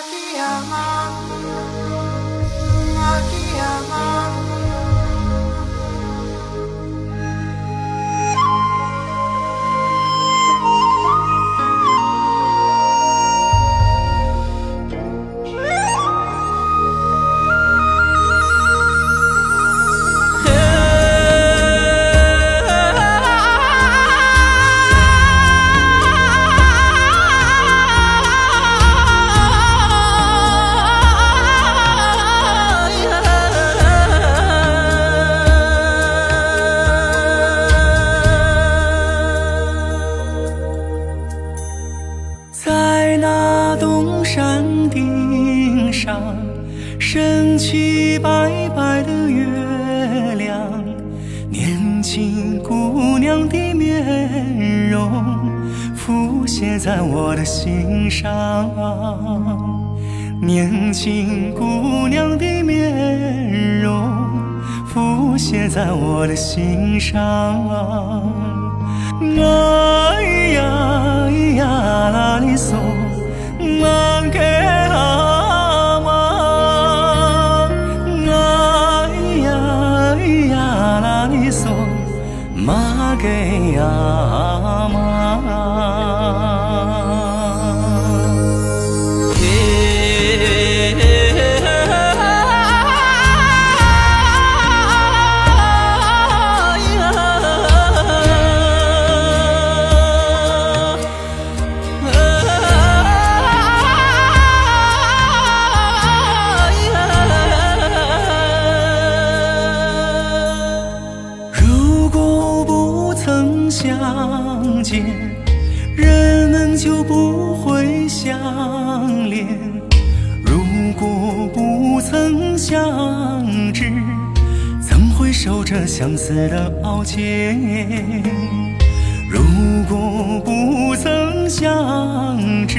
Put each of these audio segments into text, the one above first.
Akiyama. 在那东山顶上，升起白白的月亮，年轻姑娘的面容浮现在我的心上。年轻姑娘的面容浮现在我的心上。哎呀呀给啊。相见，人们就不会相恋；如果不曾相知，怎会守着相思的傲肩？如果不曾相知，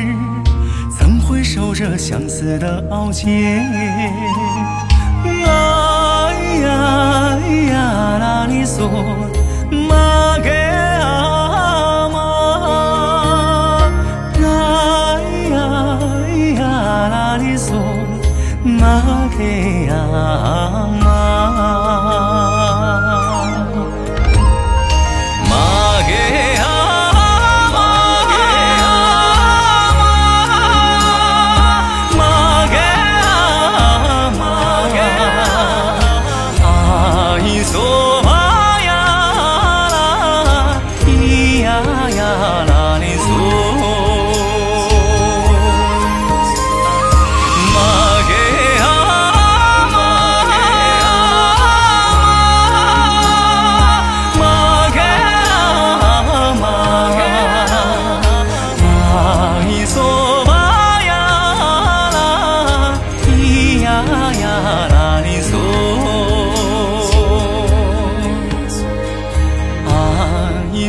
怎会守着相思的傲肩？哎呀呀啦哩嗦，马给阿妈。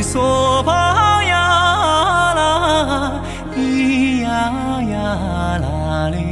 梭发呀啦，咿呀呀啦哩。